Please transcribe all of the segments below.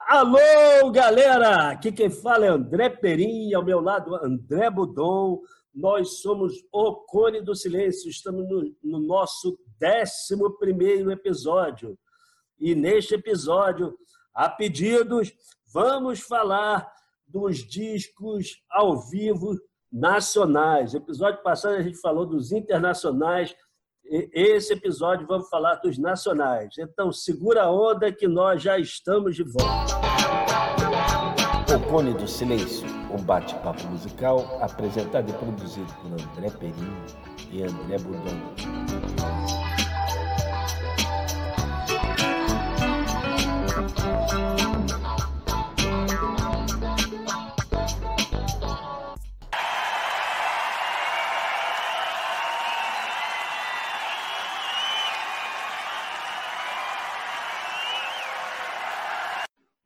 Alô, galera! Aqui quem fala é André Perim, ao meu lado André Budon. Nós somos o Cone do Silêncio, estamos no, no nosso 11 episódio. E neste episódio, a pedidos, vamos falar dos discos ao vivo nacionais. No episódio passado a gente falou dos internacionais, esse episódio vamos falar dos nacionais. Então, segura a onda que nós já estamos de volta. O Cone do Silêncio, um bate-papo musical apresentado e produzido por André Perim e André Budon.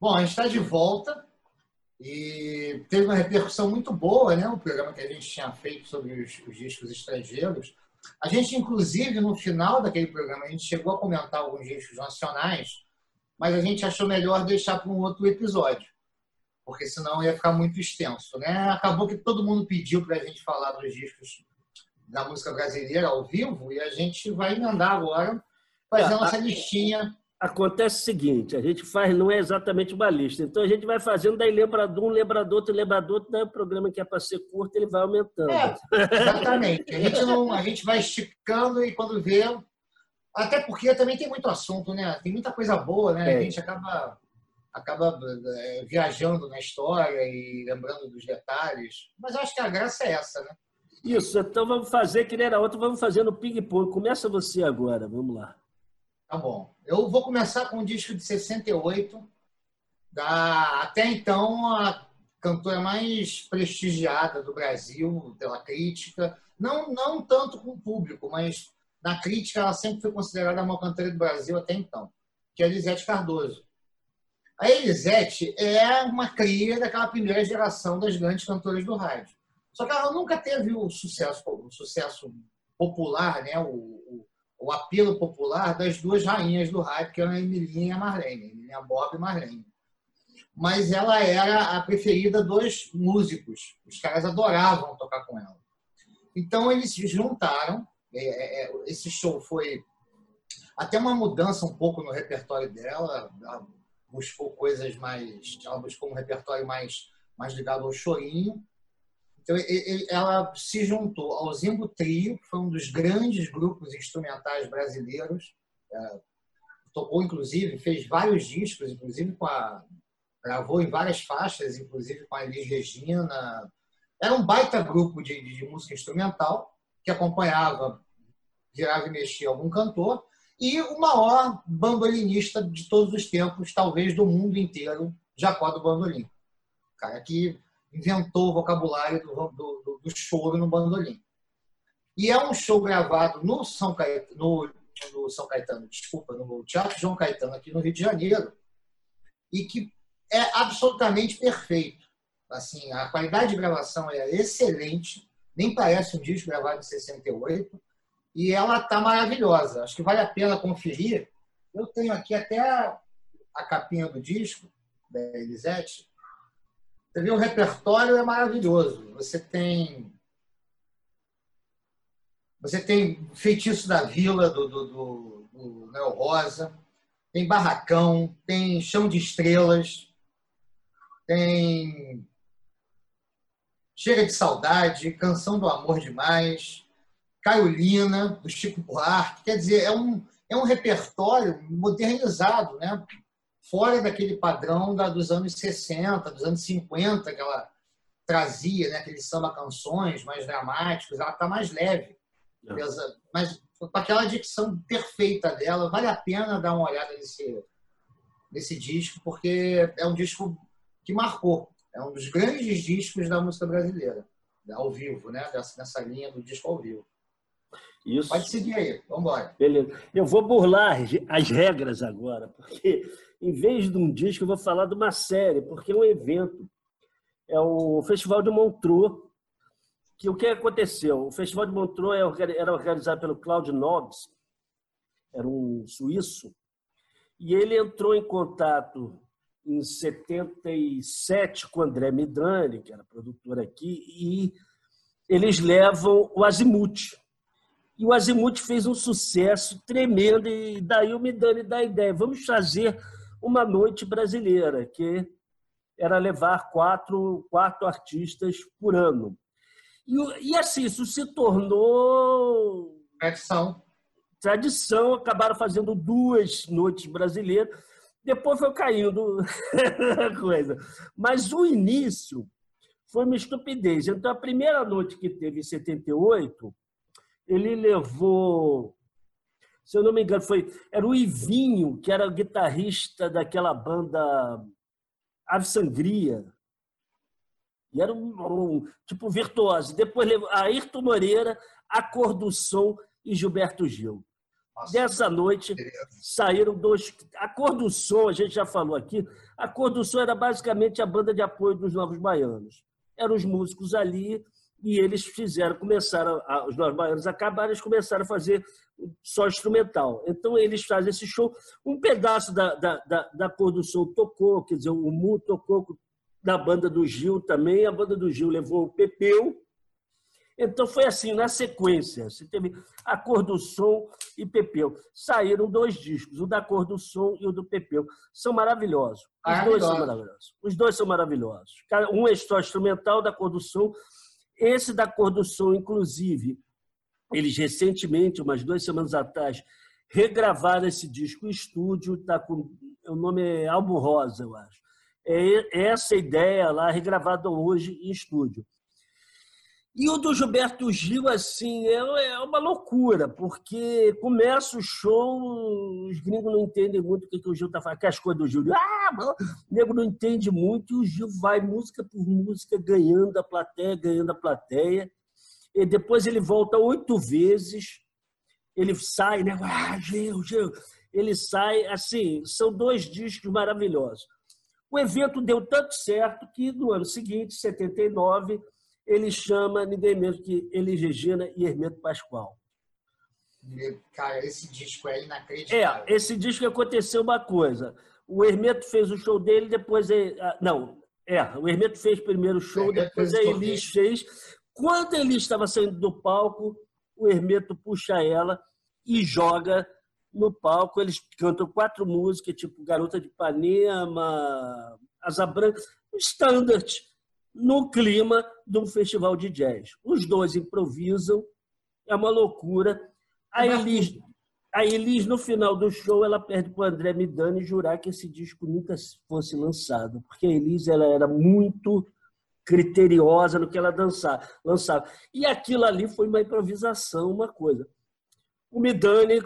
Bom, a gente está de volta e teve uma repercussão muito boa, né? O programa que a gente tinha feito sobre os, os, discos estrangeiros. A gente, inclusive, no final daquele programa, a gente chegou a comentar alguns discos nacionais, mas a gente achou melhor deixar para um outro episódio, porque senão ia ficar muito extenso, né? Acabou que todo mundo pediu para a gente falar dos discos da música brasileira ao vivo e a gente vai emendar agora, fazer a nossa listinha acontece o seguinte, a gente faz, não é exatamente uma lista, então a gente vai fazendo, daí lembra de um, lembra do outro, lembra do outro, daí o programa que é para ser curto, ele vai aumentando. É, exatamente. A gente, não, a gente vai esticando e quando vê... Até porque também tem muito assunto, né? Tem muita coisa boa, né? É. A gente acaba, acaba é, viajando na história e lembrando dos detalhes. Mas eu acho que a graça é essa, né? Isso, então vamos fazer que nem era outro, vamos fazer no ping-pong. Começa você agora, vamos lá. Tá bom. Eu vou começar com um disco de 68, da até então a cantora mais prestigiada do Brasil pela crítica, não não tanto com o público, mas na crítica ela sempre foi considerada a maior cantora do Brasil até então, que é a Elisete Cardoso. A Elisete é uma cria daquela primeira geração das grandes cantoras do rádio. Só que ela nunca teve o sucesso, o sucesso popular, né? o, o o apelo popular das duas rainhas do rádio, que eram a Emilinha e a Marlene, Emilinha Bob e Marlene. Mas ela era a preferida dos músicos. Os caras adoravam tocar com ela. Então eles se juntaram. É, é, é, esse show foi até uma mudança um pouco no repertório dela. Ela buscou coisas mais. Ela buscou um repertório mais, mais ligado ao chorinho. Então, ela se juntou ao Zimbo Trio, que foi um dos grandes grupos instrumentais brasileiros. É, tocou, inclusive, fez vários discos, inclusive com a. gravou em várias faixas, inclusive com a Elis Regina. Era um baita grupo de, de música instrumental que acompanhava, virava e mexia algum cantor, e o maior bandolinista de todos os tempos, talvez do mundo inteiro, Jacó do Bandolim. Cara que inventou o vocabulário do, do, do choro no bandolim. E é um show gravado no São Caetano, no, no, São Caetano, desculpa, no Teatro João Caetano, aqui no Rio de Janeiro, e que é absolutamente perfeito. Assim, a qualidade de gravação é excelente, nem parece um disco gravado em 68, e ela está maravilhosa. Acho que vale a pena conferir. Eu tenho aqui até a, a capinha do disco, da Elisete, você vê, o repertório é maravilhoso. Você tem. Você tem Feitiço da Vila, do, do, do, do Neo Rosa, tem Barracão, tem Chão de Estrelas, tem Chega de Saudade, Canção do Amor Demais, Carolina, do Chico Buarque. Quer dizer, é um, é um repertório modernizado, né? Fora daquele padrão da, dos anos 60, dos anos 50, que ela trazia, né, aqueles samba-canções mais dramáticos, ela está mais leve. É. Mas com aquela dicção perfeita dela, vale a pena dar uma olhada nesse, nesse disco, porque é um disco que marcou. É um dos grandes discos da música brasileira, ao vivo, né? nessa linha do disco ao vivo. Isso. Pode seguir aí, vamos embora. Beleza. Eu vou burlar as regras agora, porque em vez de um disco, eu vou falar de uma série, porque é um evento. É o Festival de Montreux. Que o que aconteceu? O Festival de Montreux é era organizado pelo Claude Nobs, era um suíço, e ele entrou em contato em 77 com o André Midrani, que era produtor aqui, e eles levam o Azimuth. E o Azimuth fez um sucesso tremendo, e daí o Midrani dá a ideia, vamos fazer uma noite brasileira, que era levar quatro, quatro artistas por ano. E, e assim, isso se tornou... Tradição. Tradição, acabaram fazendo duas noites brasileiras, depois foi caindo a coisa. Mas o início foi uma estupidez. Então, a primeira noite que teve em 78, ele levou, se eu não me engano, foi, era o Ivinho, que era o guitarrista daquela banda Ave Sangria. E era um, um tipo virtuoso. Depois levou Ayrton Moreira, A Cor do Som e Gilberto Gil. Nossa, Dessa noite saíram dois. A Cor do Som, a gente já falou aqui, a Cor do Som era basicamente a banda de apoio dos Novos Baianos. Eram os músicos ali e eles fizeram, começaram, os Novos Baianos acabaram, eles começaram a fazer só instrumental. Então eles fazem esse show. Um pedaço da, da, da, da Cor do Som tocou, quer dizer, o Mu tocou da banda do Gil também, a banda do Gil levou o Pepeu, então foi assim, na sequência. Você teve A Cor do Som e Pepeu. Saíram dois discos, o da Cor do Som e o do Pepeu. São maravilhosos. Os dois são maravilhosos. Os dois são maravilhosos. Um é só instrumental da Cor do Som. Esse da Cor do Som, inclusive, eles recentemente, umas duas semanas atrás, regravaram esse disco em estúdio. Tá com, o nome é Álbum Rosa, eu acho. É essa ideia lá, regravada hoje em estúdio. E o do Gilberto Gil, assim, é, é uma loucura, porque começa o show, os gringos não entendem muito o que, que o Gil está fazendo, que as coisas do Gil. Ah, o nego não entende muito, e o Gil vai música por música, ganhando a plateia, ganhando a plateia. E depois ele volta oito vezes, ele sai, né? Ah, Gil, Gil. Ele sai, assim, são dois discos maravilhosos. O evento deu tanto certo que no ano seguinte, 79, ele chama ninguém menos que Elis Regina e Hermeto Pascoal. Cara, esse disco é inacreditável. É, esse disco aconteceu uma coisa. O Hermeto fez o show dele, depois. Ele, ah, não, é, o Hermeto fez primeiro o show, depois a Elis fez. Quando a Elis estava saindo do palco, o Hermeto puxa ela e joga no palco. Eles cantam quatro músicas, tipo Garota de Ipanema, Asa Branca, standard no clima de um festival de jazz. Os dois improvisam, é uma loucura. A Elis, a Elis, no final do show, ela perde para o André Midani jurar que esse disco nunca fosse lançado, porque a Elis ela era muito criteriosa no que ela dançava, lançava. E aquilo ali foi uma improvisação, uma coisa. O Midani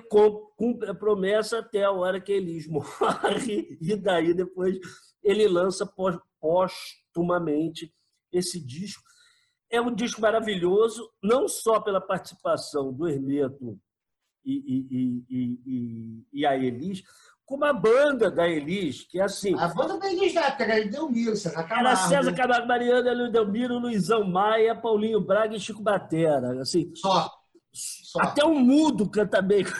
cumpre a promessa até a hora que a Elis morre, e daí depois ele lança póstumamente esse disco. É um disco maravilhoso, não só pela participação do Hermeto e, e, e, e, a Elis, como a banda da Elis, que é assim. A banda da Elis da época era Edelmiro, César Camargo. Era César Camargo, Mariana, Edelmiro, Luizão Maia, Paulinho Braga e Chico Batera. Assim, só. só. Até um mudo canta bem.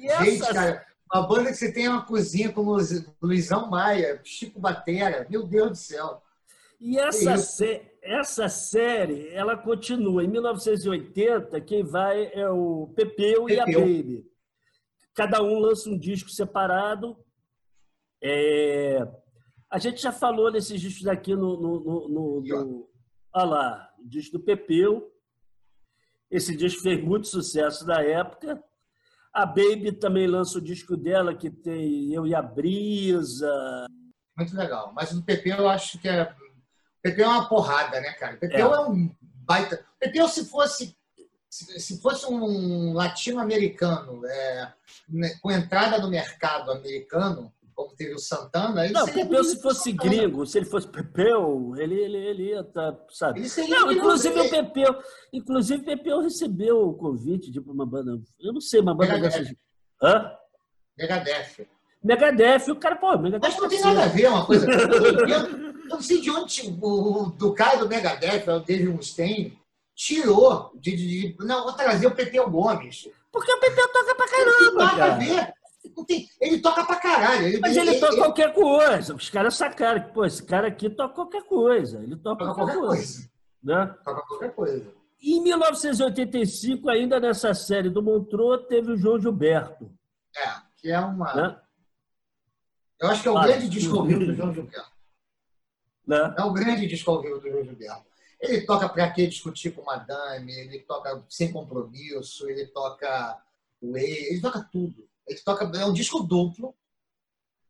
Gente, cara, uma banda que você tem uma cozinha como Luizão Maia, Chico Batera, meu Deus do céu. E essa, sé essa série, ela continua. Em 1980, quem vai é o Pepeu, Pepeu. e a Baby. Cada um lança um disco separado. É... A gente já falou desses discos aqui no. no, no, no, no... Olha lá, o disco do Pepeu. Esse disco fez muito sucesso na época. A Baby também lança o disco dela, que tem Eu e a Brisa. Muito legal. Mas o Pepeu eu acho que é. O Pepeu é uma porrada, né, cara? O Pepeu é, é um baita. O Pepeu, se fosse. Se fosse um latino-americano é, né, com entrada no mercado americano, como teve o Santana. Ele não, Pepeu, se fosse gringo, se ele fosse Pepeu, ele, ele, ele ia estar, tá, sabe? Não, inclusive o Pepeu, inclusive Pepeu recebeu o convite de uma banda, eu não sei, uma banda Megadeth. dessas. Hã? Megadeth. Megadeth, o cara, pô, Megadeth. Mas não tem nada a ver uma coisa. eu, não sei de onde o, do cara do Megadeth, o David Mustaine, tirou de, de, de, Não, vou trazer o Pepeu Gomes. Porque o Pepeu toca pra caramba. Não tem nada a ver. Tem, ele toca pra caralho. Ele, Mas ele, ele toca ele, qualquer coisa. Os caras sacaram que, pô, esse cara aqui toca qualquer coisa. Ele toca, toca qualquer, qualquer, coisa. coisa. Né? Toca qualquer coisa. Em 1985, ainda nessa série do Montreux, teve o João Gilberto. É, que é uma. Né? Eu acho que é o grande disco do João Gilberto. Né? É o grande disco do João Gilberto. Ele toca para que discutir com Madame, ele toca sem compromisso, ele toca ele toca tudo. Ele toca, é um disco duplo,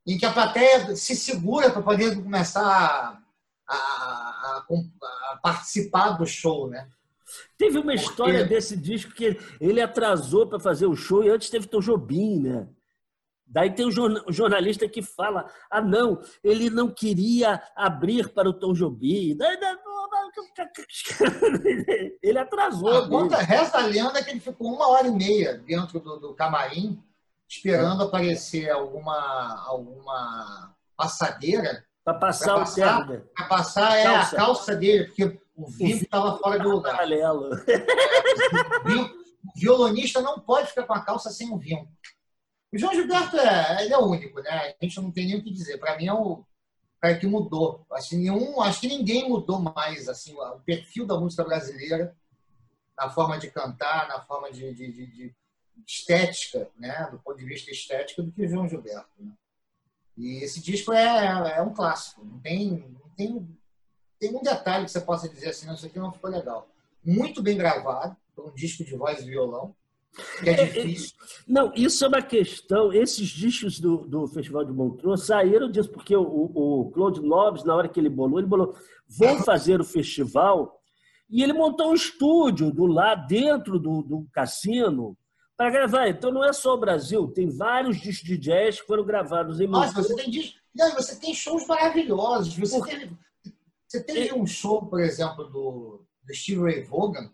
em que a plateia se segura para poder começar a, a, a, a, participar do show, né? Teve uma história Porque... desse disco que ele atrasou para fazer o show e antes teve Tom Jobim, né? Daí tem um jornalista que fala: ah, não, ele não queria abrir para o Tom Jobim. Ele atrasou. A conta, resta a lenda que ele ficou uma hora e meia dentro do, do camarim, esperando é. aparecer alguma, alguma passadeira. Para passar o terno. Para passar é a calça dele, porque o vinho estava fora do lugar. Paralelo. O violonista não pode ficar com a calça sem o vinho. O João Gilberto é, ele é único, né? A gente não tem nem o que dizer. Para mim é o cara que mudou. Acho que, nenhum, acho que ninguém mudou mais assim, o perfil da música brasileira, na forma de cantar, na forma de, de, de, de estética, né? do ponto de vista estético, do que o João Gilberto. Né? E esse disco é, é um clássico. Não tem, não tem, tem um detalhe que você possa dizer assim, não, isso aqui não ficou legal. Muito bem gravado, um disco de voz e violão que é, é, é difícil. Não, isso é uma questão. Esses discos do, do Festival de Montreux saíram disso, porque o, o Claude Nobres, na hora que ele bolou, ele bolou: vou fazer o festival. E ele montou um estúdio do lá dentro do, do cassino para gravar. Então não é só o Brasil, tem vários discos de jazz que foram gravados em Nossa, você tem discos. Não, você tem shows maravilhosos. Você, teve, você teve um show, por exemplo, do, do Steve Ray Vaughan,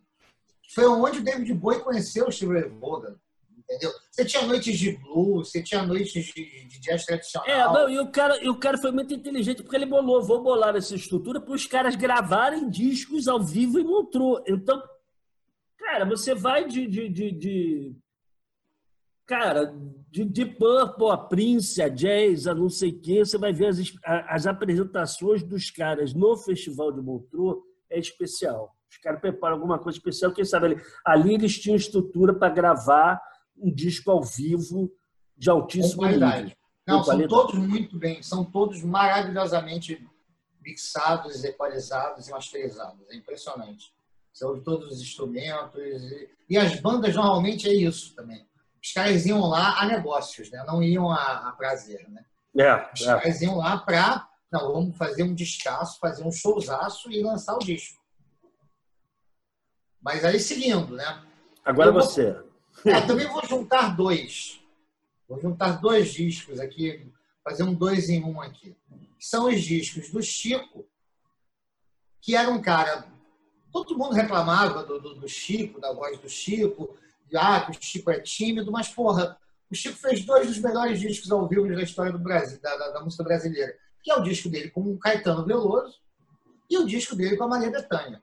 foi onde o David Bowie conheceu o Steve Ray Vaughan. Entendeu? Você tinha noites de blues, você tinha noites de, de jazz tradicional. É, não, e o, cara, e o cara foi muito inteligente, porque ele bolou, vou bolar essa estrutura para os caras gravarem discos ao vivo e mostrou. Então, cara, você vai de, de, de, de cara, de, de Purple a Prince, a Jazz, a não sei o quê, você vai ver as, as apresentações dos caras no Festival de Montreux, é especial. Os caras preparam alguma coisa especial. Quem sabe ali, ali eles tinham estrutura para gravar um disco ao vivo de altíssimo qualidade. Não, são qualidade. todos muito bem, são todos maravilhosamente mixados, equalizados e masterizados. É impressionante. Você ouve todos os instrumentos. E, e, as bandas normalmente é isso também. Os caras iam lá a negócios, né? não iam a, a prazer. Né? É, Os é. caras iam lá para. Não, vamos fazer um descasso, fazer um showzaço e lançar o disco. Mas aí seguindo, né? Agora vou, você. É, também vou juntar dois. Vou juntar dois discos aqui, fazer um dois em um aqui. São os discos do Chico, que era um cara. Todo mundo reclamava do, do, do Chico, da voz do Chico, ah, que o Chico é tímido, mas, porra, o Chico fez dois dos melhores discos ao vivo da história do Brasil, da, da, da música brasileira, que é o disco dele com o Caetano Veloso e o disco dele com a Maria Bethânia.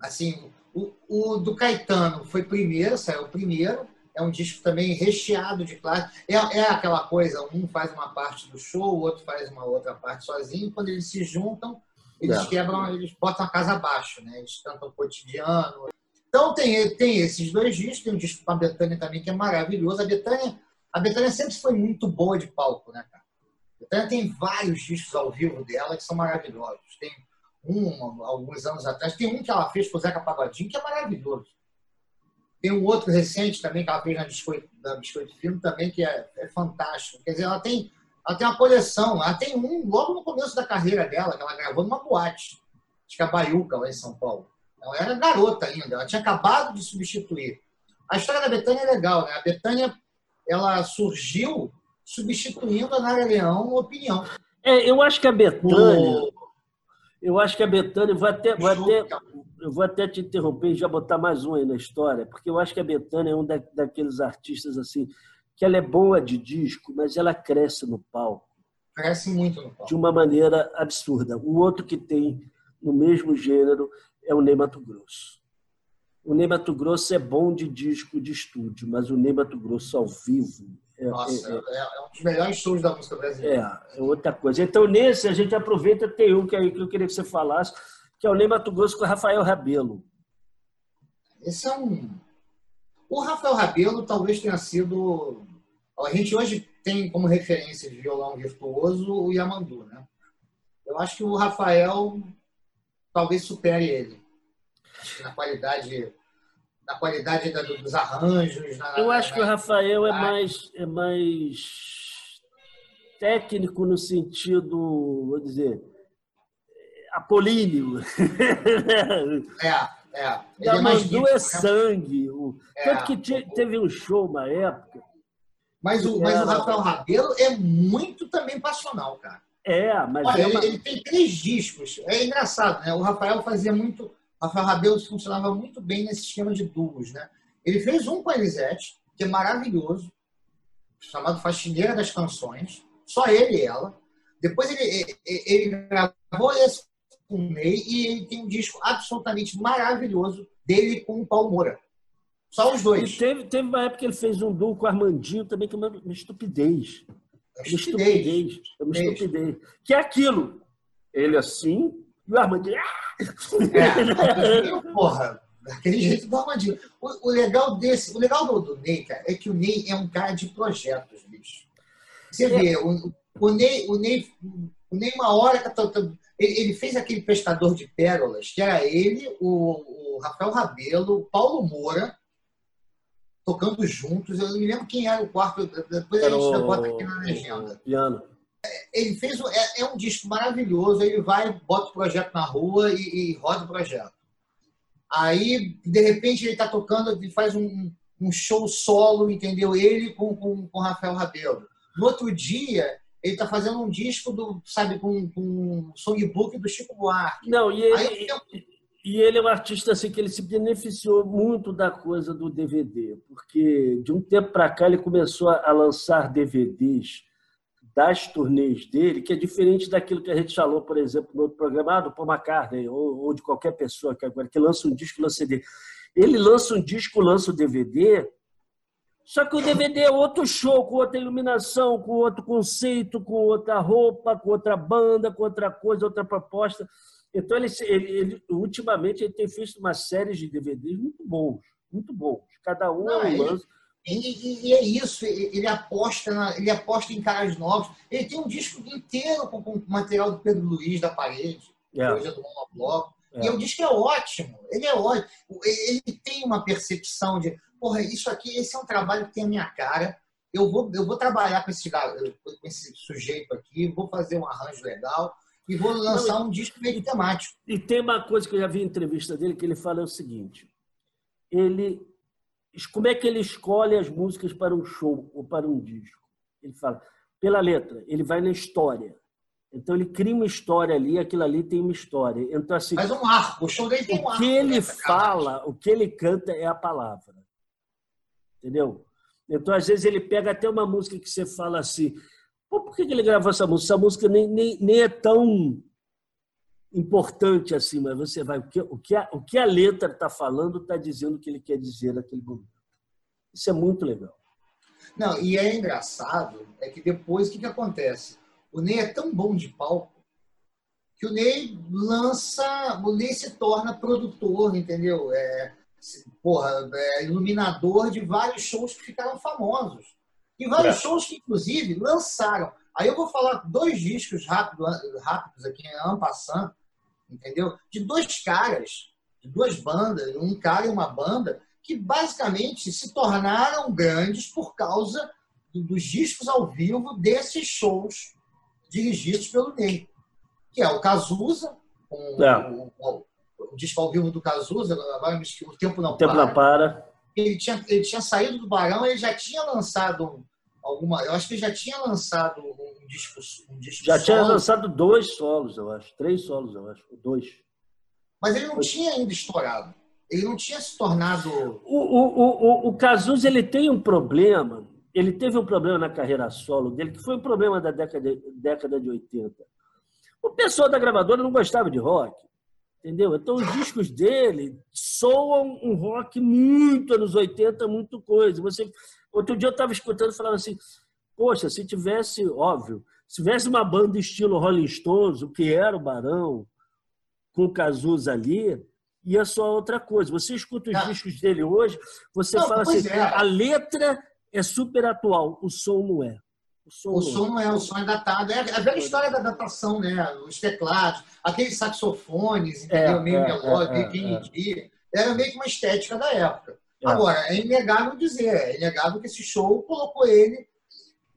Assim, o, o, do Caetano foi primeiro, saiu primeiro. É um disco também recheado de clássicos. É, é aquela coisa, um faz uma parte do show, o outro faz uma outra parte sozinho. Quando eles se juntam, eles é. quebram, eles botam a casa abaixo, né? Eles cantam o cotidiano. Então tem, tem esses dois discos, tem um disco com a Betânia também que é maravilhoso. A Betânia, a Betânia sempre foi muito boa de palco, né, cara? A Betânia tem vários discos ao vivo dela que são maravilhosos. Tem um, alguns anos atrás. Tem um que ela fez com o Zeca Pagodinho, que é maravilhoso. Tem um outro recente também que ela fez na Biscoito, da Biscoito Filme também, que é, é, fantástico. Quer dizer, ela tem, ela tem uma coleção. Ela tem um logo no começo da carreira dela, que ela gravou numa boate. Acho que é a Baiuca, lá em São Paulo. Ela era garota ainda, ela tinha acabado de substituir. A história da Betânia é legal, né? A Betânia, ela surgiu substituindo a Nara Leão Opinião. É, eu acho que a Betânia... O eu acho que a Betânia, vou até, vou até, eu vou até te interromper e já botar mais um aí na história, porque eu acho que a Betânia é um da, daqueles artistas assim, que ela é boa de disco, mas ela cresce no palco. Cresce muito no palco. De uma maneira absurda. O outro que tem no mesmo gênero é o Ney Mato Grosso. o Ney Mato Grosso é bom de disco de estúdio, mas o Ney Mato Grosso ao vivo. É, Nossa, é, é, é um dos melhores shows da música brasileira. É, é outra coisa. Então, nesse, a gente aproveita, tem um que eu queria que você falasse, que é o Ney Mato Grosso com o Rafael Rabelo. Esse é um. O Rafael Rabelo talvez tenha sido. A gente hoje tem como referência de violão virtuoso o Yamandu, né? Eu acho que o Rafael talvez supere ele. Na qualidade na qualidade da, dos arranjos. Na, eu acho na, que o Rafael é mais, é mais técnico no sentido, vou dizer, apolíneo. É, é. Ele é mais é né? sangue. É, Tanto que teve um show uma época. Mas o, mas o Rafael Rabelo é muito também passional, cara. É, mas. Olha, é uma... ele, tem três discos. É engraçado, né? O Rafael fazia muito Rafael Rabelo funcionava muito bem nesse esquema de duos, né? Ele fez um com a Elisete, que é maravilhoso, chamado Faxineira das Canções, só ele e ela. Depois ele, ele gravou esse com o Ney e ele tem um disco absolutamente maravilhoso dele com o Paulo Moura. Só os dois. E teve, teve uma época que ele fez um duo com o Armandinho também, que é uma, uma estupidez. Uma estupidez. Uma estupidez. Uma estupidez. Que é aquilo. Ele assim, e o Armandinho. É, porra, daquele jeito do Armandinho. O, o, legal desse, o legal do, do Ney, cara, é que o Ney é um cara de projetos, bicho. Você é. vê, o, o, Ney, o, Ney, o Ney, uma hora, ele, ele fez aquele pescador de pérolas, que era ele, o, o Rafael Rabelo, o Paulo Moura, tocando juntos. Eu não me lembro quem era o quarto, depois a gente bota aqui na legenda. Piano ele fez é, é, um disco maravilhoso. Ele vai, bota o projeto na rua e, e roda o projeto. Aí, de repente, ele está tocando, ele faz um, um, show solo, entendeu? Ele com, com, com Rafael Rabelo. No outro dia, ele está fazendo um disco do, sabe, com, com songbook do Chico Buarque. Não, e ele, Aí, e ele é um artista assim que ele se beneficiou muito da coisa do DVD, porque de um tempo para cá ele começou a lançar DVDs das turnês dele, que é diferente daquilo que a gente falou, por exemplo, no outro programa, ah, do Paul McCartney, ou, ou de qualquer pessoa que agora que lança um disco, lança CD. Ele lança um disco, lança o DVD, só que o DVD é outro show, com outra iluminação, com outro conceito, com outra roupa, com outra banda, com outra coisa, outra proposta. Então, ele, ele, ele ultimamente, ele tem feito uma série de DVDs muito bons, muito bons. Cada um Não, é um lance. E, é isso, ele aposta, na, ele aposta em caras novos. Ele tem um disco inteiro com, com material do Pedro Luiz da parede, é. hoje é do Monobloco. É. E o disco é ótimo, ele é ótimo. Ele tem uma percepção de, porra, isso aqui, esse é um trabalho que tem a minha cara. Eu vou, eu vou trabalhar com esse, com esse sujeito aqui, vou fazer um arranjo legal e vou lançar um disco meio temático. E tem uma coisa que eu já vi em entrevista dele que ele fala é o seguinte: ele como é que ele escolhe as músicas para um show ou para um disco? Ele fala, pela letra, ele vai na história. Então ele cria uma história ali, aquilo ali tem uma história. Então assim, Mas um arco, o show dele tem um arco. O que ele fala, o que ele canta é a palavra. Entendeu? Então às vezes ele pega até uma música que você fala assim, Pô, por que ele gravou essa música? Essa música nem, nem, nem é tão importante assim, mas você vai. O que, o que, a, o que a letra está falando está dizendo o que ele quer dizer naquele momento. Isso é muito legal. Não, e é engraçado, é que depois o que, que acontece? O Ney é tão bom de palco que o Ney lança, o Ney se torna produtor, entendeu? É, porra, é iluminador de vários shows que ficaram famosos. E vários é. shows que, inclusive, lançaram. Aí eu vou falar dois discos rápido, rápidos aqui, en passant, entendeu? De dois caras, de duas bandas, um cara e uma banda, que basicamente se tornaram grandes por causa dos discos ao vivo desses shows dirigidos pelo Ney, que é o Cazuza, é. o, o, o, disco ao vivo do Cazuza, agora o Tempo Não o Tempo Para. Não Para. Ele tinha, ele tinha saído do Barão, ele já tinha lançado alguma. Eu acho que ele já tinha lançado um disco. Um disco já solo. tinha lançado dois solos, eu acho. Três solos, eu acho. Dois. Mas ele não Foi. tinha ainda estourado. Ele não tinha se tornado. O, o, o, o Cazuza ele tem um problema. Ele teve um problema na carreira solo dele, que foi um problema da década, década de 80. O pessoal da gravadora não gostava de rock. Entendeu? Então, os discos dele soam um rock muito anos 80, muito coisa. Você, outro dia eu estava escutando e falava assim: poxa, se tivesse, óbvio, se tivesse uma banda estilo Rolling Stones, o que era o Barão, com o Cazuza ali, ia só outra coisa. Você escuta os ah. discos dele hoje, você não, fala assim: é. a letra é super atual, o som não é. O som, o som não é, o som é datado. É a velha história da datação, né? Os teclados, aqueles saxofones, entendeu? É, meio é, melódico, é, meio é, Era meio que uma estética da época. É. Agora, é inegável dizer, é inegável que esse show colocou ele.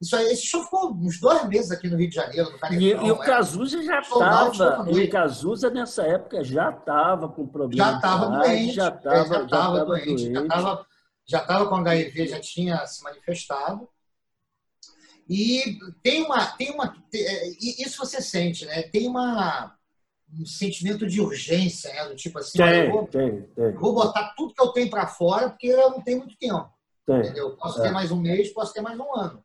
Isso aí, esse show ficou uns dois meses aqui no Rio de Janeiro, no Canetão, E, e o Cazuza já estava. O Cazuza, nessa época, já estava com problema. Já estava doente. Já estava doente. Já estava já estava com HIV, já tinha se manifestado. E tem uma, tem uma, é, isso você sente, né? Tem uma um sentimento de urgência, né? Do tipo assim, tem, vou, tem, tem. vou botar tudo que eu tenho para fora porque eu não tenho muito tempo. Tem. Entendeu? Posso é. ter mais um mês, posso ter mais um ano.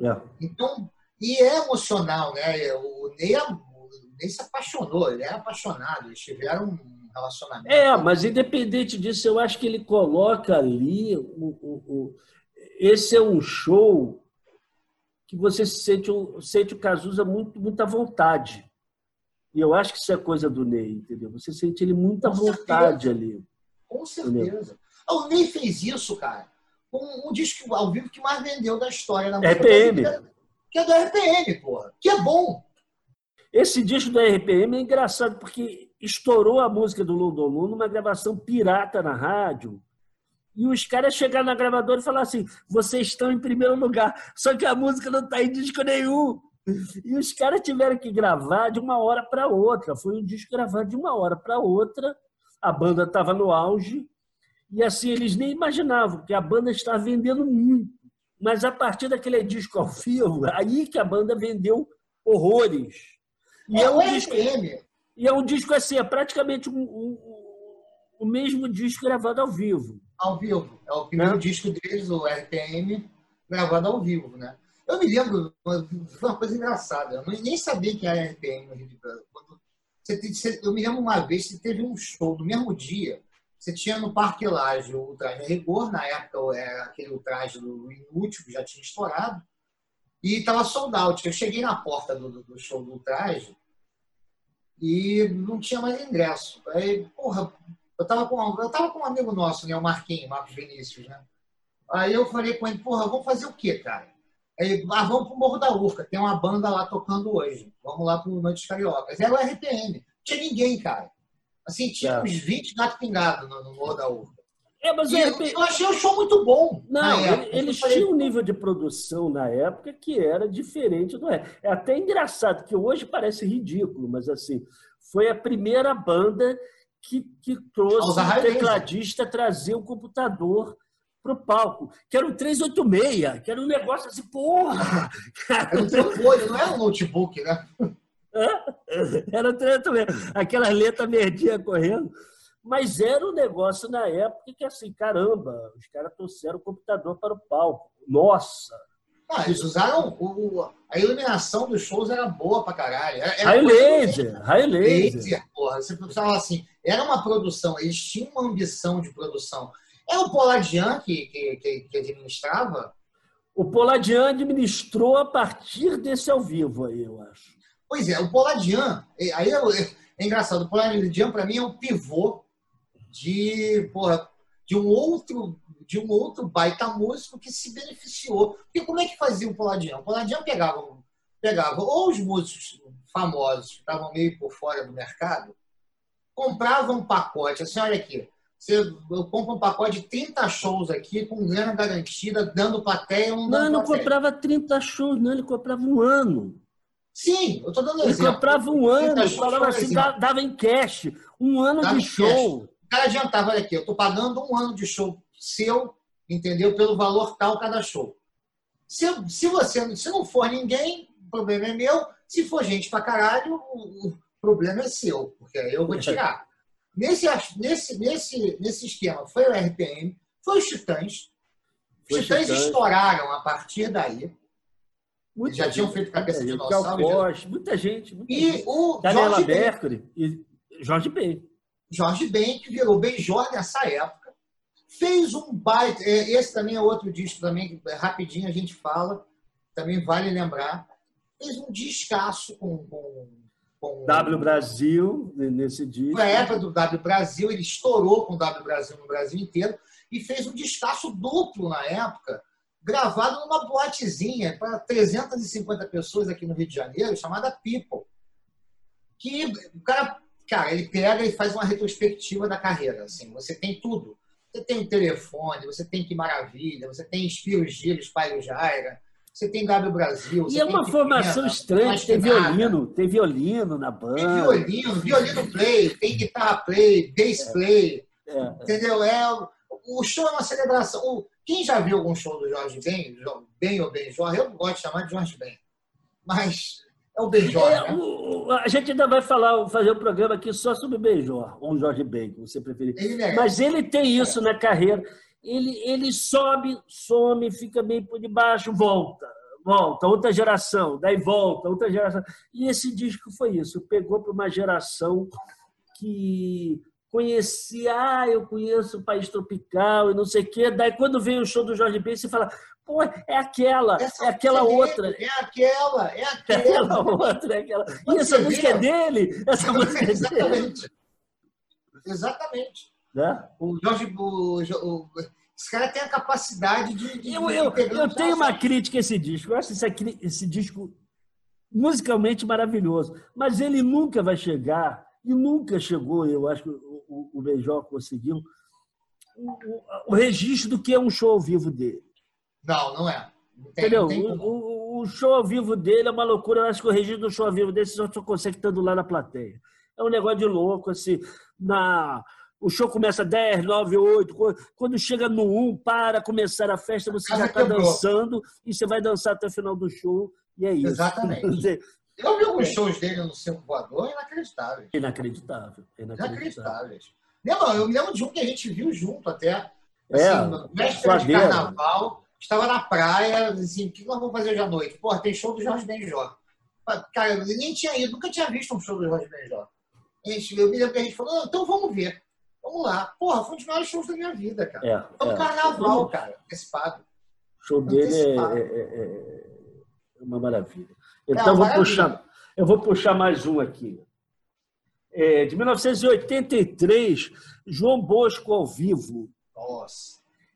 É. Então, e é emocional, né? O Ney, o Ney se apaixonou, ele é apaixonado, eles tiveram um relacionamento. É, mas independente disso, eu acho que ele coloca ali o, o, o esse é um show que você sente, sente o Cazuza muito, muita vontade. E eu acho que isso é coisa do Ney, entendeu? Você sente ele muita Com vontade certeza. ali. Com certeza. Ah, o Ney fez isso, cara, com um disco ao vivo que mais vendeu da história na música. RPM. Que é do RPM, porra. Que é bom. Esse disco do RPM é engraçado porque estourou a música do Lulu numa gravação pirata na rádio e os caras chegaram na gravadora e falaram assim: vocês estão em primeiro lugar, só que a música não está em disco nenhum. E os caras tiveram que gravar de uma hora para outra. Foi um disco gravado de uma hora para outra. A banda estava no auge. E assim, eles nem imaginavam que a banda estava vendendo muito. Mas a partir daquele disco ao vivo, aí que a banda vendeu horrores. E é, é um disco. E é um disco assim, é praticamente um, um, o mesmo disco gravado ao vivo ao vivo. É o primeiro é. disco deles, o RPM, gravado ao vivo, né? Eu me lembro, foi uma coisa engraçada. Eu nem sabia que era RPM no Rio de Janeiro. eu me lembro uma vez que teve um show no mesmo dia. Você tinha no Parque Laje o traje rigor, na época era aquele traje do Inútil, que já tinha estourado. E estava sold out. Eu cheguei na porta do, do show do traje e não tinha mais ingresso. Aí, porra, eu estava com, eu tava com um amigo nosso, né, o Marquinhos, Marcos Vinícius, né? Aí eu falei com ele, porra, vamos fazer o quê, cara? Aí, ah, vamos pro Morro da Urca, tem uma banda lá tocando hoje. Vamos lá pro Noites Cariocas. Era o RPM. Não tinha ninguém, cara. Assim, tinha é. uns 20 gato pingado no, no Morro da Urca. É, mas e eu, eu achei o show muito bom. Não, eles falei... tinham um nível de produção na época que era diferente do é. É até engraçado, que hoje parece ridículo, mas assim, foi a primeira banda que, que trouxe o tecladista trazer o computador para o palco, que era um 386, que era um negócio assim, porra! Era um telefone, não era um notebook, né? Era um 386, aquelas letras merdinhas correndo. Mas era um negócio na época que, assim, caramba, os caras trouxeram o computador para o palco. Nossa! Ah, eles usaram. O, a iluminação dos shows era boa pra caralho. Era, era high laser, high laser. laser. Porra. Você pensava assim, era uma produção, eles tinham uma ambição de produção. É o Poladian que, que, que, que administrava? O Poladian administrou a partir desse ao vivo aí, eu acho. Pois é, o Poladian, aí é, é engraçado, o Poladian para mim é um pivô de, porra, de um outro de um outro baita músico que se beneficiou. Porque como é que fazia o Poladian? O Poladian pegava, pegava ou os músicos famosos que estavam meio por fora do mercado, comprava um pacote, assim, olha aqui, você, eu compro um pacote de 30 shows aqui, com grana garantida, dando plateia. Um não, ele não comprava 30 shows, não, ele comprava um ano. Sim, eu estou dando ele exemplo. Ele comprava um ano, falava assim, dava em cash, um ano dava de show. Cash. O cara adiantava, olha aqui, eu estou pagando um ano de show seu, entendeu? Pelo valor tal cada show. Se, se você se não for ninguém, o problema é meu. Se for gente pra caralho, o, o problema é seu, porque aí eu vou tirar. nesse, nesse, nesse, nesse esquema, foi o RPM, foi os Titãs. Os Titãs estouraram a partir daí. Muita já gente, tinham feito cabeça de dinossauro. Já... Muita gente. Muita e gente. o Daniela Mercury e Jorge Ben. Jorge Ben, que virou Benjor nessa época, fez um baita. É, esse também é outro disco também, que rapidinho a gente fala, também vale lembrar. Fez um descasso com, com, com W Brasil nesse disco. Na época do W Brasil, ele estourou com o W Brasil no Brasil inteiro e fez um descasso duplo na época, gravado numa boatezinha para 350 pessoas aqui no Rio de Janeiro, chamada People. Que o cara, cara, ele pega e faz uma retrospectiva da carreira. Assim, você tem tudo. Você tem o telefone, você tem Que Maravilha, você tem Espiro Giro, Espalho Jaira, você tem W Brasil. E é uma formação estranha, tem violino, tem violino na banda. Tem violino, violino play, tem guitarra play, bass play. É. É. Entendeu? É, o show é uma celebração. Quem já viu algum show do Jorge Ben, Ben ou Ben Jorge, eu gosto de chamar de Jorge Ben. Mas é o Benjor, é, né? o, a gente ainda vai falar, fazer um programa aqui só sobre Benjor, ou Jorge Ben, que você preferir. Ele é. Mas ele tem isso na carreira. Ele, ele sobe, some, fica meio por debaixo, volta, volta, outra geração, daí volta, outra geração. E esse disco foi isso, pegou para uma geração que conhecia, ah, eu conheço o país tropical e não sei o quê. Daí, quando vem o show do Jorge Ben, você fala, pô, é aquela, essa é aquela outra. É aquela, é aquela. É aquela outra, é aquela. E essa música é dele? Essa música é Exatamente. Dele. Exatamente. Né? O Jorge, o, o, esse cara tem a capacidade de. de eu eu, eu tenho uma crítica a esse disco. Eu acho esse, esse disco musicalmente maravilhoso. Mas ele nunca vai chegar, e nunca chegou, eu acho o, o Beijó conseguiu, o, o, registro do que é um show ao vivo dele. Não, não é. Não tem, Entendeu? Não tem o, o, show ao vivo dele é uma loucura. Eu acho que o registro do show ao vivo dele você só consegue estando lá na plateia. É um negócio de louco, assim. Na, o show começa 10, 9, 8. Quando chega no 1, para começar a festa, você já está dançando e você vai dançar até o final do show. E é isso. Exatamente. Eu vi alguns shows dele no Circo Voador inacreditáveis. Inacreditável. Inacreditáveis. Lembra, eu me lembro de um que a gente viu junto até. É, assim, véspera de carnaval, estava na praia, assim, o que nós vamos fazer hoje à noite? Pô, tem show do Jorge Benjor. Cara, eu nem tinha ido, nunca tinha visto um show do Jorge Benjor. Eu me lembro que a gente falou, então vamos ver. Vamos lá. Porra, foi um dos maiores shows da minha vida, cara. É, foi um é. carnaval, cara, antecipado. O show dele é, é, é, é uma maravilha. Então, vou puxar, eu vou puxar mais um aqui. É, de 1983, João Bosco ao vivo. Nossa.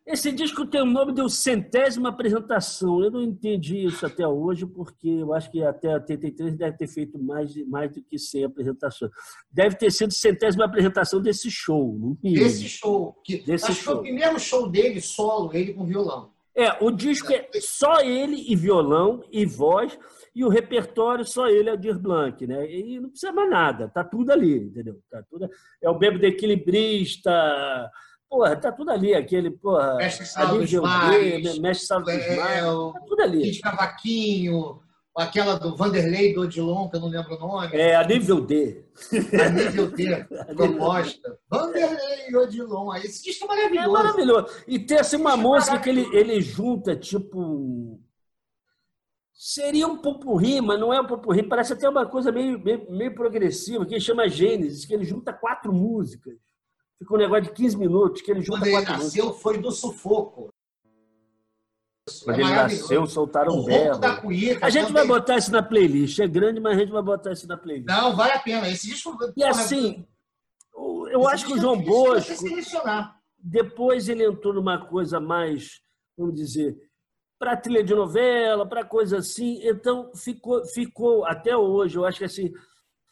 Esse disco tem o nome de centésima apresentação. Eu não entendi isso até hoje, porque eu acho que até 83 deve ter feito mais, mais do que 100 apresentações. Deve ter sido centésima apresentação desse show. Não desse show. Que, desse acho show. que foi o primeiro show dele, solo, ele com violão. É, o disco é só ele e violão e voz e o repertório só ele é o Dir Blanc, né? E não precisa mais nada, tá tudo ali, entendeu? Tá tudo, é o bêbado equilibrista, porra, tá tudo ali, aquele, porra, Mestre Sala dos Mares, Mestre Sala dos Mares, tá tudo ali. Cavaquinho, aquela do Vanderlei do Odilon, que eu não lembro o nome. É, a nível D. A nível D, proposta. Vanderlei Odilon, esse disco é maravilhoso. É maravilhoso. E tem assim uma música que ele, ele junta, tipo Seria um pupurri, mas não é um pupurri. Parece até uma coisa meio, meio, meio progressiva, que ele chama Gênesis, que ele junta quatro músicas. Fica um negócio de 15 minutos, que ele junta Quando quatro ele nasceu, músicas. foi do sufoco. Quando é ele nasceu, soltaram um berro. A gente vai botar isso na playlist. É grande, mas a gente vai botar isso na playlist. Não, vale a pena. Esse disco... E assim, eu acho que o João Bosco... Depois ele entrou numa coisa mais, vamos dizer para trilha de novela, para coisa assim. Então, ficou, ficou até hoje, eu acho que assim,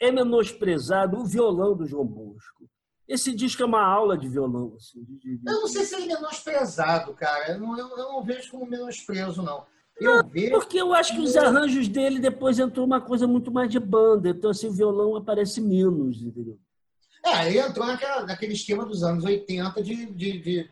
é menosprezado o violão do João Bosco. Esse disco é uma aula de violão. Assim, de, de... Eu não sei se ele é menosprezado, cara. Eu não, eu, eu não vejo como menosprezo, não. Eu não, vejo... Porque eu acho que os arranjos dele depois entrou uma coisa muito mais de banda. Então, assim, o violão aparece menos, entendeu? É, ele entrou naquela, naquele esquema dos anos 80 de, de, de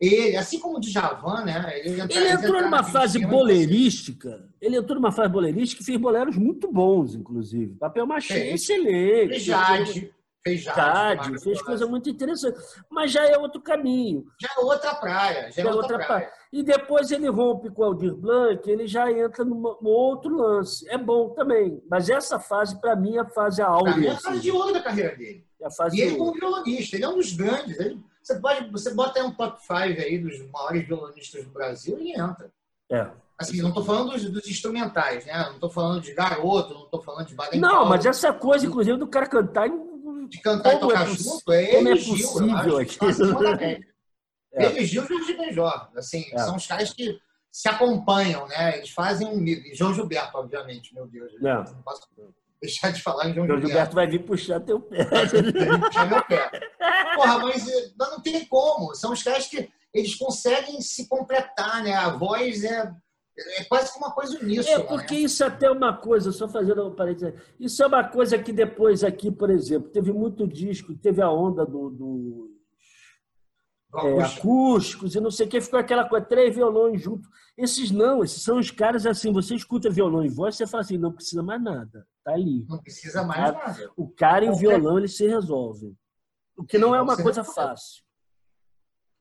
ele, assim como o Djavan, né? Ele, entra, ele entrou numa fase boleirística. Ele entrou numa fase boleirística e fez boleros muito bons, inclusive. Papel machê é excelente. Jade. Fez. Jade fez coisa muito interessante. Mas já é outro caminho. Já é outra praia. Já é, é outra, outra praia. praia. E depois ele rompe com o Aldir Blanc, ele já entra num outro lance. É bom também. Mas essa fase, para mim, é a fase áurea. É a fase de ouro da carreira dele. É e ele, como violonista, ele é um dos grandes. Ele, você, pode, você bota aí um top 5 aí dos maiores violonistas do Brasil e entra. É. Assim, não estou falando dos, dos, instrumentais, né? Não estou falando de garoto, não estou falando de baden Não, mas essa coisa, inclusive, do cara cantar. De cantar e tocar é junto, é ele é possível aqui. É. Ele e Gil e Benjor. Assim, é. São os caras que se acompanham, né? Eles fazem um. E João Gilberto, obviamente, meu Deus. Não. não posso deixar de falar em João, João Gilberto. Gilberto vai vir puxar teu pé. Vai vir puxar meu pé. Porra, mas não tem como. São os caras que eles conseguem se completar, né? A voz é é quase que uma coisa uníssona. É, porque né? isso é até uma coisa, só fazendo um parênteses, isso é uma coisa que depois aqui, por exemplo, teve muito disco, teve a onda do, do é, acústicos e não sei o que, ficou aquela coisa, três violões juntos. Esses não, esses são os caras assim, você escuta violão e voz, você fala assim, não precisa mais nada, tá ali. Não precisa mais o cara, nada. O cara e o violão, eles se resolvem. O que não é uma coisa fácil.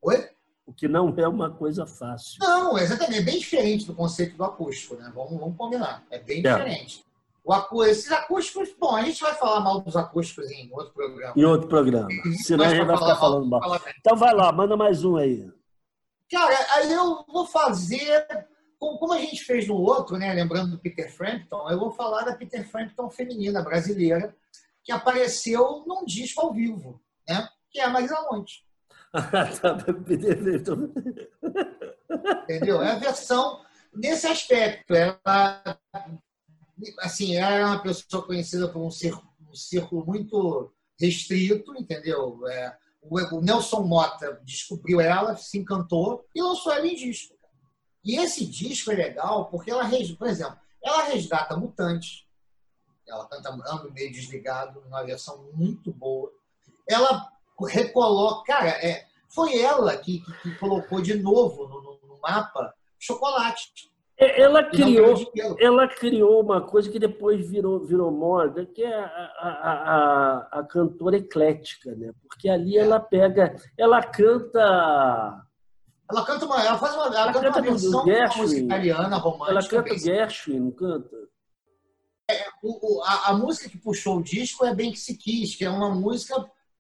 Oi? O que não é uma coisa fácil. Não, exatamente. É bem diferente do conceito do acústico, né? Vamos, vamos combinar. É bem é. diferente. O esses acústicos, bom, a gente vai falar mal dos acústicos em outro programa. Em outro programa. Senão a gente vai ficar falando mal. mal. Então vai lá, manda mais um aí. Cara, aí eu vou fazer, como a gente fez no outro, né? Lembrando do Peter Frampton, eu vou falar da Peter Frampton feminina brasileira, que apareceu num disco ao vivo, né? Que é a Marisa Monte. Entendeu? É a versão nesse aspecto. Ela, assim, ela é uma pessoa conhecida por um círculo, um círculo muito restrito, entendeu? É, o, Nelson Mota descobriu ela, se encantou e lançou ela em disco. E esse disco é legal porque ela, por exemplo, ela resgata Mutantes. Ela canta Ando Meio Desligado, numa versão muito boa. Ela recoloca. Cara, é, foi ela que, que, que colocou de novo no, no, no mapa chocolate. É, ela criou, ela criou uma coisa que depois virou, virou moda, que é a, a, a, a cantora eclética, né? Porque ali é. ela pega, ela canta. Ela canta uma, ela faz uma, ela, ela canta, canta uma versão Gershwin, música italiana romântica. Ela canta Gershwin, não canta? É, o, a, a, música que puxou o disco é Bem Que Se Quis, que é uma música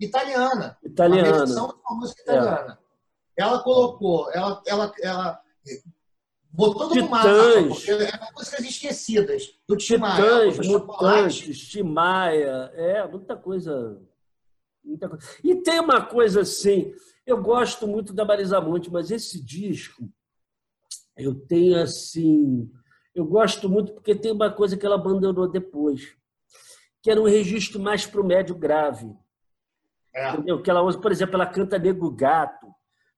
italiana. Italiana. Uma versão de uma música italiana. É. Ela colocou, ela, ela, ela botou no mapa, porque é músicas esquecidas. Do Tim Maia. Titãs, Mutantes, Tim Maia. É, muita coisa, muita coisa. E tem uma coisa assim, eu gosto muito da Marisa Monte, mas esse disco, eu tenho assim... Eu gosto muito porque tem uma coisa que ela abandonou depois, que era um registro mais para o médio grave. É. Entendeu? Que ela usa, por exemplo, ela canta Nego Gato,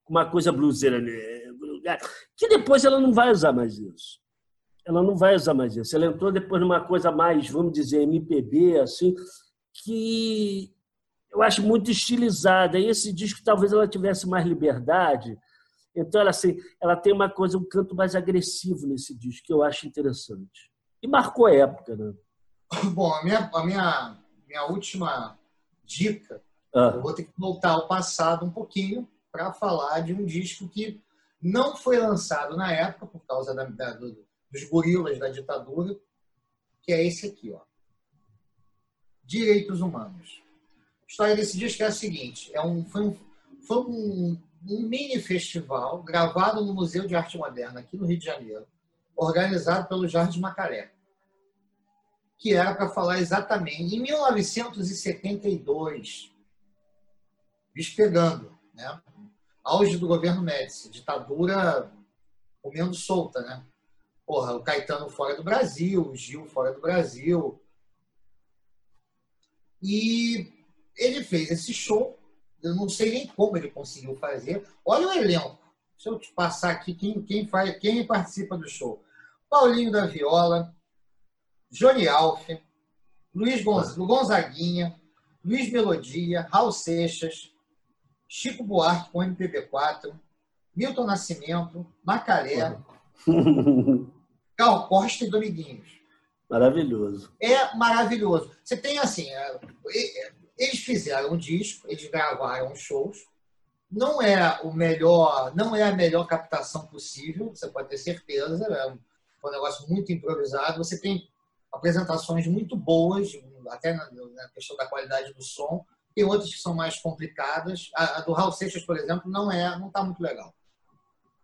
uma coisa bluseira, Nego Gato, que depois ela não vai usar mais isso. Ela não vai usar mais isso. Ela entrou depois numa coisa mais, vamos dizer, MPB, assim, que eu acho muito estilizada. E esse disco talvez ela tivesse mais liberdade. Então, ela, assim, ela tem uma coisa, um canto mais agressivo nesse disco, que eu acho interessante. E marcou a época, né? Bom, a minha, a minha, minha última dica, ah. eu vou ter que voltar ao passado um pouquinho para falar de um disco que não foi lançado na época por causa da, da, do, dos gorilas da ditadura, que é esse aqui, ó. Direitos Humanos. A história desse disco é a seguinte: é um, foi, um, foi um, um mini festival gravado no Museu de Arte Moderna, aqui no Rio de Janeiro, organizado pelo Jorge Macaré, que era para falar exatamente em 1972, bicho pegando, né? auge do governo Médici, ditadura comendo solta, né? Porra, o Caetano fora do Brasil, o Gil fora do Brasil. E ele fez esse show, eu não sei nem como ele conseguiu fazer. Olha o elenco. Deixa eu te passar aqui quem, quem, faz, quem participa do show. Paulinho da Viola, Johnny Alf, Luiz Gonzaguinha, Luiz Melodia, Raul Seixas, Chico Buarque com MPB4, Milton Nascimento, Macaré, Gal Costa e Dominguinhos. Maravilhoso. É maravilhoso. Você tem assim, é, eles fizeram um disco, eles gravaram shows, não é o melhor, não é a melhor captação possível, você pode ter certeza, é um, um negócio muito improvisado. Você tem apresentações muito boas, até na, na questão da qualidade do som, tem outras que são mais complicadas. A, a do Raul Seixas, por exemplo, não é, não está muito legal.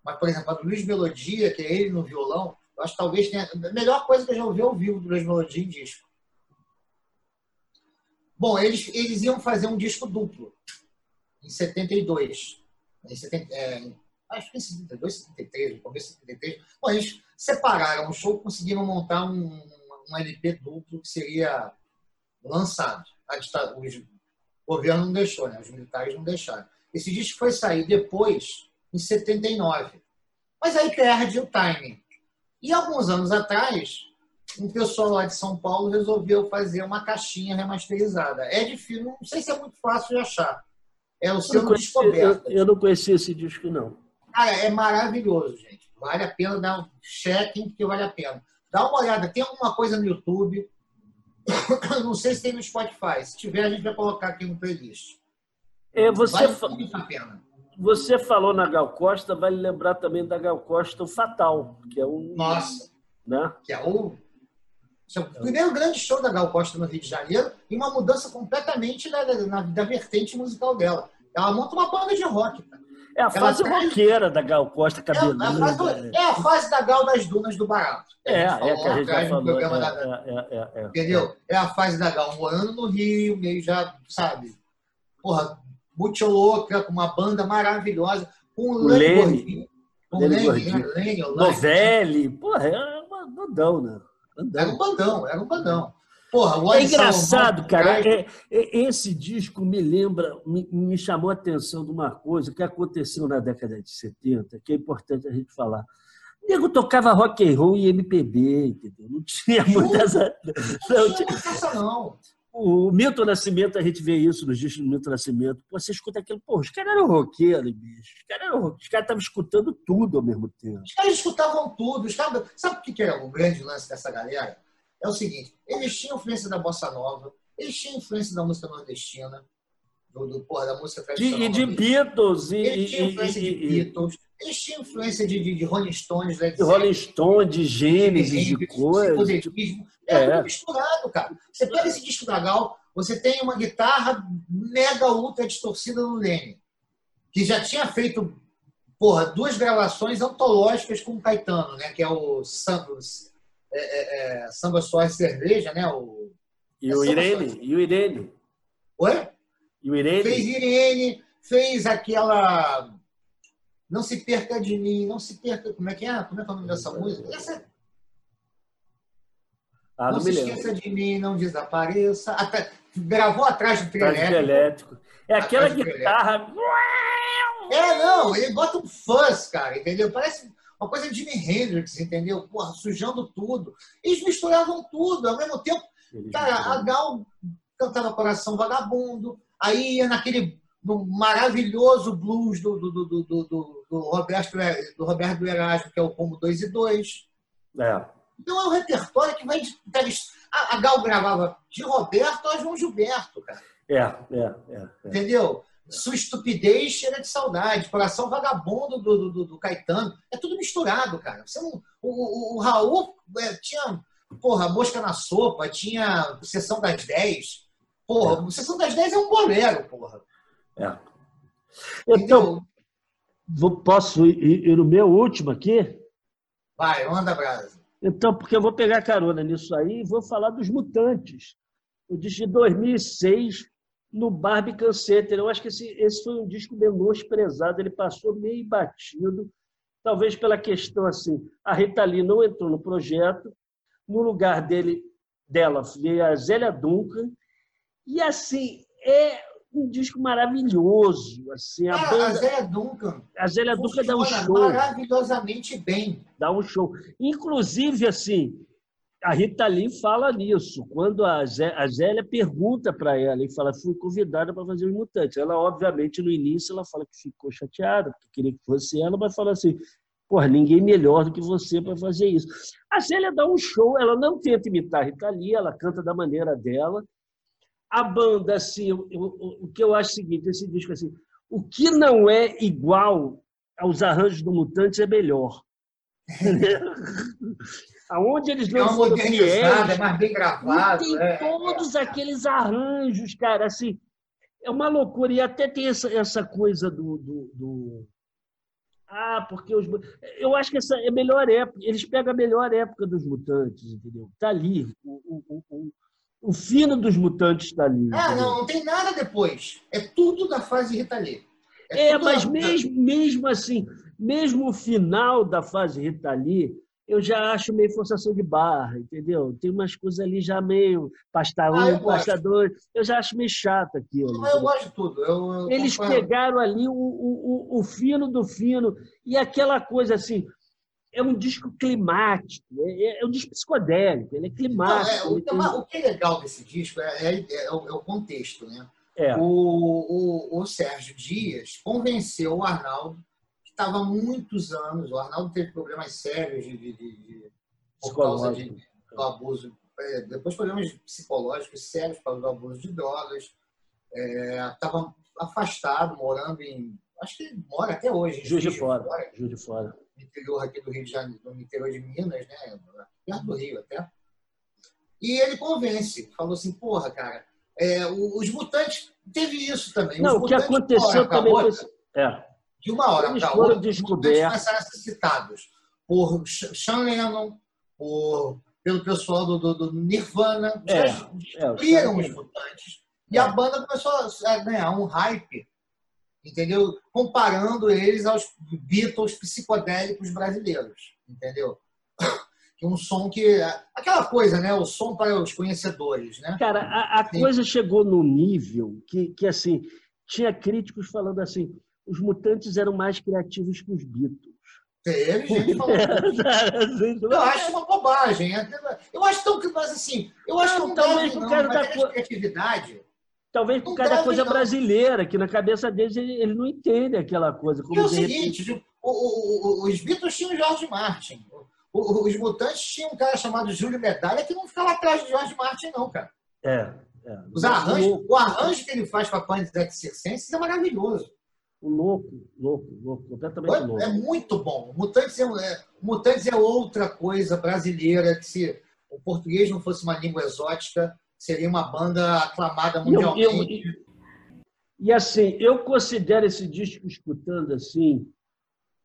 Mas, por exemplo, a do Luiz Melodia, que é ele no violão, eu acho que talvez tenha a melhor coisa que eu já ouvi ao vivo do Luiz Melodia em disco. Bom, eles, eles iam fazer um disco duplo em 72. Em 70, é, acho que em 72, 73, no começo de 73. Bom, eles separaram o show, conseguiram montar um, um LP duplo que seria lançado. A, o governo não deixou, né? os militares não deixaram. Esse disco foi sair depois, em 79. Mas aí perde o timing. E alguns anos atrás, um pessoal lá de São Paulo resolveu fazer uma caixinha remasterizada. É difícil, não sei se é muito fácil de achar. É o seu descoberto. Eu, eu, não conhecia esse disco, não. Cara, é maravilhoso, gente. Vale a pena dar um check, porque vale a pena. Dá uma olhada, tem alguma coisa no YouTube. não sei se tem no Spotify. Se tiver, a gente vai colocar aqui no playlist. É, você vale muito a pena. Você falou na Gal Costa, vale lembrar também da Gal Costa o Fatal, que é um. Nossa! Né? Que é o. É o primeiro grande show da Gal Costa no Rio de Janeiro e uma mudança completamente da, da, da vertente musical dela. Ela monta uma banda de rock. Cara. É a fase traz... roqueira da Gal Costa cabeluda. É, a fase, é a fase da Gal das Dunas do Barato. É, é que a gente já falou. É, da... é, é, entendeu? É a fase da Gal morando no Rio, meio já, sabe? Porra, muito louca, com uma banda maravilhosa, com o Lene. O Lene, Lene, Novelli. Porra, era um bandão, né? Bandão. Era um bandão, era um bandão. Porra, é engraçado, cara. É, é, esse disco me lembra, me, me, chamou a atenção de uma coisa que aconteceu na década de 70, que é importante a gente falar. O nego tocava rock and roll e MPB, entendeu? Não tinha muitas. Não, não tinha não. O Milton Nascimento, a gente vê isso nos discos do Milton Nascimento. Pô, você escuta aquilo, pô, os caras eram roqueiros, bicho. Os caras eram Os caras estavam escutando tudo ao mesmo tempo. Os caras escutavam tudo. Os caras... Sabe o que é o grande lance dessa galera? É o seguinte: eles tinham influência da bossa nova, eles tinham influência da música nordestina, do, do porra, da música tradicional. E de, Beatles. E, eles tinham influência e, de Beatles. Eles tinham influência de, de, de Rolling Stones, Led De Rolling Stones, de Gênesis, de, de coisas. É, é tudo misturado, cara. Você pega esse disco da Gal, você tem uma guitarra mega ultra distorcida do Lenny, que já tinha feito porra, duas gravações antológicas com o Caetano, né? Que é o Samba, é, é, é, Samba Suave Cerveja, né? O, e o Irene, e o Irene. Oi? E o Irene? Fez Irene, fez aquela Não se perca de mim, não se perca. Como é que é? Como é que é o nome dessa música? Essa ah, não, não se esqueça de mim, não desapareça. Até, gravou atrás do trio elétrico. elétrico. É aquela guitarra. É, não, ele bota um fuzz, cara, entendeu? Parece uma coisa de Jimi Hendrix, entendeu? Porra, sujando tudo. Eles misturavam tudo, ao mesmo tempo. Cara, a Gal cantava Coração Vagabundo, aí ia naquele maravilhoso blues do, do, do, do, do, do Roberto, do Roberto Erasmo, que é o Como 2 e 2. É. Então é um repertório que vai. A Gal gravava de Roberto a João Gilberto, cara. É, é, é. é. Entendeu? É. Sua estupidez cheira de saudade. Coração vagabundo do, do, do Caetano. É tudo misturado, cara. Você não, o, o, o Raul é, tinha, porra, mosca na sopa, tinha sessão das 10. Porra, é. sessão das 10 é um bolero, porra. É. Então, posso ir, ir no meu último aqui? Vai, manda brasa. Então, porque eu vou pegar carona nisso aí e vou falar dos Mutantes. O disco de 2006, no Barbican Center. Eu acho que esse, esse foi um disco menosprezado, ele passou meio batido, talvez pela questão assim, a Rita Lee não entrou no projeto, no lugar dele, dela veio a Zélia Duncan, e assim, é um disco maravilhoso. Assim, a, banda, a Zélia Duncan. A Zélia Duncan dá um show. Maravilhosamente bem. Dá um show. Inclusive, assim, a Rita Lee fala nisso. Quando a, Zé, a Zélia pergunta para ela e fala, fui convidada para fazer os Mutantes. Ela, obviamente, no início, ela fala que ficou chateada, porque queria que fosse ela, mas fala assim, porra, ninguém melhor do que você para fazer isso. A Zélia dá um show, ela não tenta imitar a Rita Lee, ela canta da maneira dela, a banda, assim, o, o, que eu acho é o seguinte, esse disco, assim, o que não é igual aos arranjos do Mutantes é melhor. Aonde eles não é foram fiéis, é mais bem gravado. tem é, todos é. aqueles arranjos, cara, assim, é uma loucura. E até tem essa, essa coisa do, do, do... Ah, porque os. Eu acho que essa é a melhor época. Eles pegam a melhor época dos mutantes, entendeu? Está ali. O, o, o, o, fino dos mutantes está ali. Ah, não, não tem nada depois. É tudo da fase Rita Lee. É, é mas mesmo, mesmo assim, mesmo o final da fase Rita Lee, eu já acho meio forçação de barra, entendeu? Tem umas coisas ali já meio pasta um, ah, pasta dois. Eu já acho meio chato aquilo. Eu gosto de tudo. Eu, eu Eles pegaram ali o, o, o, fino do fino e aquela coisa assim. É um disco climático, é, é um disco psicodélico, ele é climático. Não, é, o, tem... o, que é legal desse disco é, é, é o, é contexto, né? É. O, o, o Sérgio Dias convenceu o Arnaldo estava há muitos anos. O Arnaldo teve problemas sérios de, de, de, por causa de, do abuso. É, depois problemas psicológicos sérios por causa do abuso de drogas. Estava é, afastado, morando em. Acho que mora até hoje. Juiz de Fora. Juiz de Fora. No interior aqui do Rio de Janeiro, no interior de Minas, né? Perto do Rio até. E ele convence, falou assim, porra, cara, é, os mutantes teve isso também. Não, o que aconteceu também. Outra, é de uma hora para outra, descobertos começaram a ser citados por Sean Lennon, por, pelo pessoal do, do, do Nirvana. É, descobriram é, os mutantes. E a banda começou a ganhar um hype, entendeu? Comparando eles aos Beatles psicodélicos brasileiros, entendeu? Um som que. Aquela coisa, né? O som para os conhecedores, né? Cara, a, a coisa chegou no nível que, que, assim, tinha críticos falando assim os mutantes eram mais criativos que os Beatles. Teve gente falando. eu acho uma bobagem. Eu acho tão que, mas assim, eu acho não, que não talvez deve, não, da co... criatividade. Talvez por causa da coisa não. brasileira, que na cabeça deles ele, ele não entende aquela coisa. Como é o seguinte, repente... o, o, o, os Beatles tinham George Martin. os Mutantes tinham um cara chamado Júlio Medalha que não ficava atrás de George Martin, não, cara. É. é. Os arranjos, o arranjo que ele faz com a Planet X Circenses é maravilhoso louco, louco, louco, completamente é, louco. É muito bom. Mutantes é, é, Mutantes é outra coisa brasileira que se o português não fosse uma língua exótica, seria uma banda aclamada mundialmente. Eu, eu, e, e assim, eu considero esse disco escutando assim,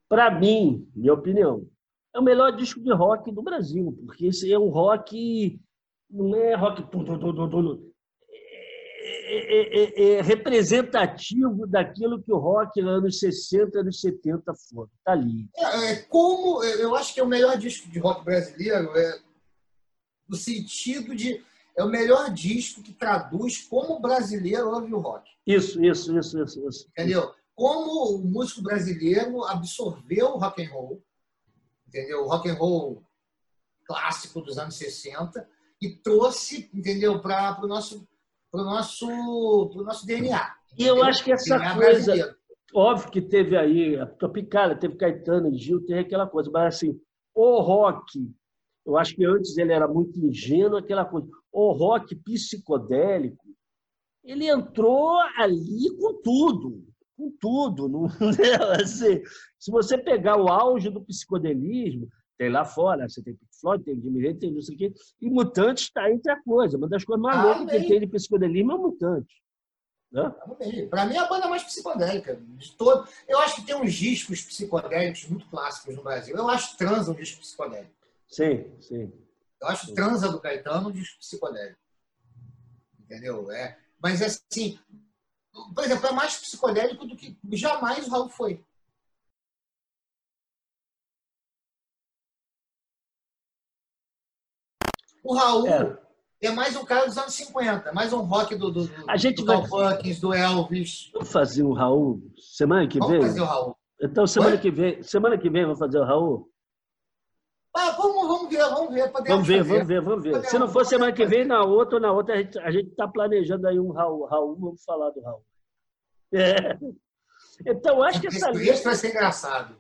para mim, minha opinião, é o melhor disco de rock do Brasil, porque esse é um rock não é rock é, é, é, é, representativo daquilo que o rock nos anos 60, anos 70 foi. Está ali. É, é, como eu acho que é o melhor disco de rock brasileiro, é, no sentido de é o melhor disco que traduz como o brasileiro ouve o rock. Isso, isso, isso, isso, isso. Entendeu? Como o músico brasileiro absorveu o rock and roll, entendeu? O rock and roll clássico dos anos 60 e trouxe, entendeu, para o nosso para o nosso, pro nosso DNA. E eu acho que essa DNA coisa. Brasileiro. Óbvio que teve aí a Tropicália, teve Caetano, Gil, teve aquela coisa, mas assim, o rock, eu acho que antes ele era muito ingênuo, aquela coisa. O rock psicodélico, ele entrou ali com tudo, com tudo. Não, né? assim, se você pegar o auge do psicodelismo, tem lá fora, você tem Pink Floyd, tem Jimmy Hendrix, tem não sei o quê. E Mutantes está entre a coisa. Uma das coisas mais ah, loucas que tem de psicodelismo é o Mutante. Né? Para mim, é a banda mais psicodélica de todo. Eu acho que tem uns discos psicodélicos muito clássicos no Brasil. Eu acho Transa um disco psicodélico. Sim, sim. Eu acho sim. Transa do Caetano um disco psicodélico. Entendeu? É. Mas, assim, por exemplo, é mais psicodélico do que jamais o Raul foi. O Raul é. é. mais um cara dos anos 50, mais um rock do, do, do, a gente do vai... Do Elvis. Vamos fazer o Raul semana que vamos vem? Vamos fazer o Raul. Então, semana que vem, semana que vem vamos fazer o Raul? Ah, vamos, vamos ver, vamos ver. vamos ver, vamos ver, vamos ver. Podemos, Se não for semana que vem, na outra ou na outra, a gente está planejando aí um Raul. Raul, vamos falar do Raul. É. Então, acho que essa lista. vai ser engraçado.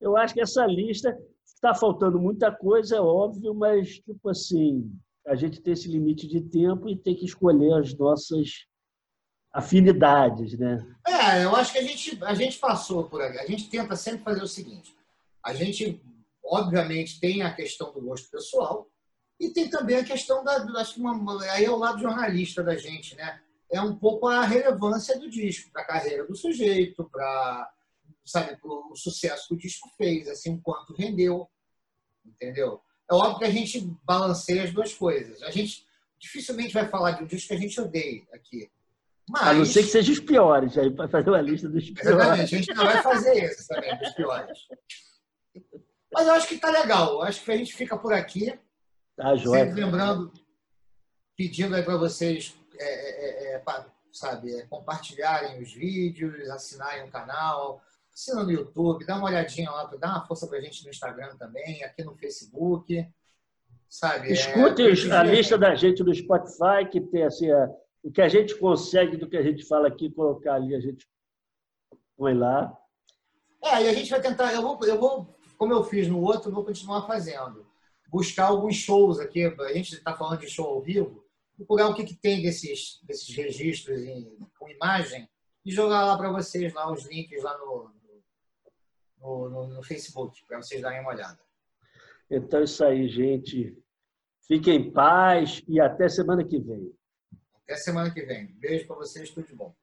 Eu acho que essa lista Está faltando muita coisa, é óbvio, mas, tipo assim, a gente tem esse limite de tempo e tem que escolher as nossas afinidades, né? É, eu acho que a gente, a gente passou por ali. A gente tenta sempre fazer o seguinte: a gente, obviamente, tem a questão do gosto pessoal e tem também a questão da. Acho que uma, aí é o lado jornalista da gente, né? É um pouco a relevância do disco para a carreira do sujeito, para sabe, o sucesso que o disco fez, assim, quanto vendeu, entendeu? É óbvio que a gente balanceia as duas coisas. A gente dificilmente vai falar de um disco que a gente odeia aqui. Mas... A não ser que sejam os piores, aí para fazer uma lista dos piores. Exatamente, a gente não vai fazer esse também, dos piores. Mas eu acho que está legal. Eu acho que a gente fica por aqui. Tá, joia. Sempre lembrando, pedindo aí para vocês, é, é, é, é sabe, é, compartilharem os vídeos, assinarem o canal, assina no YouTube, dá uma olhadinha lá, dá uma força para a gente no Instagram também, aqui no Facebook. Sabe? Escute a lista da gente no Spotify, que tem assim, a o que a gente consegue do que a gente fala aqui, colocar ali, a gente põe lá. É, e a gente vai tentar, eu vou, eu vou como eu fiz no outro, vou continuar fazendo. Buscar alguns shows aqui, a gente está falando de show ao vivo, procurar o que, que tem desses, desses registros em, com imagem e jogar lá para vocês lá os links lá no, no, no, no Facebook, para vocês darem uma olhada. Então é isso aí, gente. Fiquem em paz e até semana que vem. Até semana que vem. Beijo para vocês, tudo de bom.